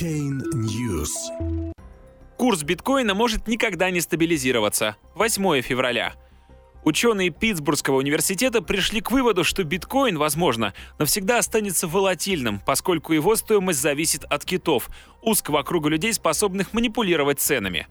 Chain News. Курс биткоина может никогда не стабилизироваться. 8 февраля. Ученые Питтсбургского университета пришли к выводу, что биткоин, возможно, навсегда останется волатильным, поскольку его стоимость зависит от китов, узкого круга людей, способных манипулировать ценами.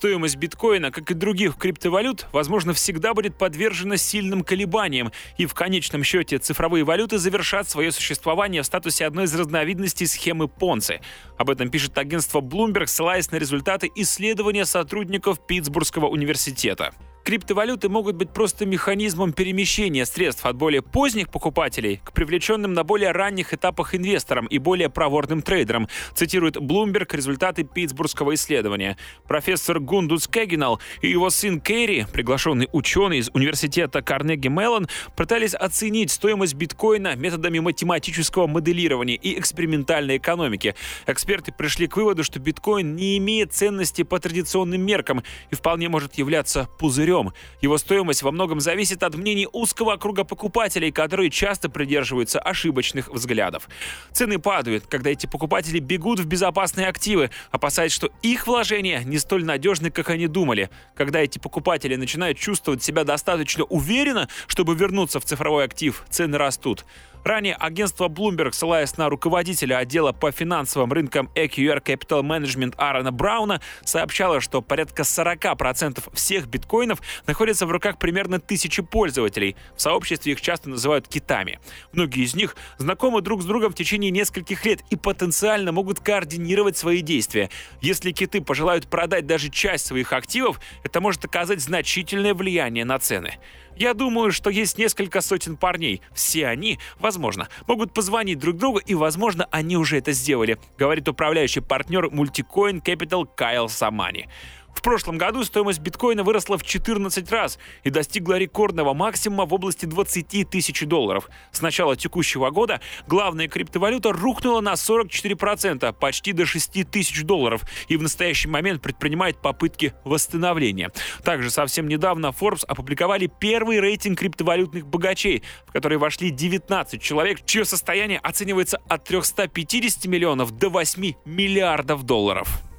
Стоимость биткоина, как и других криптовалют, возможно, всегда будет подвержена сильным колебаниям, и в конечном счете цифровые валюты завершат свое существование в статусе одной из разновидностей схемы Понци. Об этом пишет агентство Bloomberg, ссылаясь на результаты исследования сотрудников Питтсбургского университета. Криптовалюты могут быть просто механизмом перемещения средств от более поздних покупателей к привлеченным на более ранних этапах инвесторам и более проворным трейдерам, цитирует Bloomberg результаты питтсбургского исследования. Профессор Гундус Кегинал и его сын Керри, приглашенный ученый из университета Карнеги Меллон, пытались оценить стоимость биткоина методами математического моделирования и экспериментальной экономики. Эксперты пришли к выводу, что биткоин не имеет ценности по традиционным меркам и вполне может являться пузырем пузырем. Его стоимость во многом зависит от мнений узкого круга покупателей, которые часто придерживаются ошибочных взглядов. Цены падают, когда эти покупатели бегут в безопасные активы, опасаясь, что их вложения не столь надежны, как они думали. Когда эти покупатели начинают чувствовать себя достаточно уверенно, чтобы вернуться в цифровой актив, цены растут. Ранее агентство Bloomberg, ссылаясь на руководителя отдела по финансовым рынкам EQR Capital Management Аарона Брауна, сообщало, что порядка 40% всех биткоинов находятся в руках примерно тысячи пользователей. В сообществе их часто называют китами. Многие из них знакомы друг с другом в течение нескольких лет и потенциально могут координировать свои действия. Если киты пожелают продать даже часть своих активов, это может оказать значительное влияние на цены. Я думаю, что есть несколько сотен парней. Все они, возможно, могут позвонить друг другу, и, возможно, они уже это сделали, говорит управляющий партнер Multicoin Capital Кайл Самани. В прошлом году стоимость биткоина выросла в 14 раз и достигла рекордного максимума в области 20 тысяч долларов. С начала текущего года главная криптовалюта рухнула на 44%, почти до 6 тысяч долларов, и в настоящий момент предпринимает попытки восстановления. Также совсем недавно Forbes опубликовали первый рейтинг криптовалютных богачей, в который вошли 19 человек, чье состояние оценивается от 350 миллионов до 8 миллиардов долларов.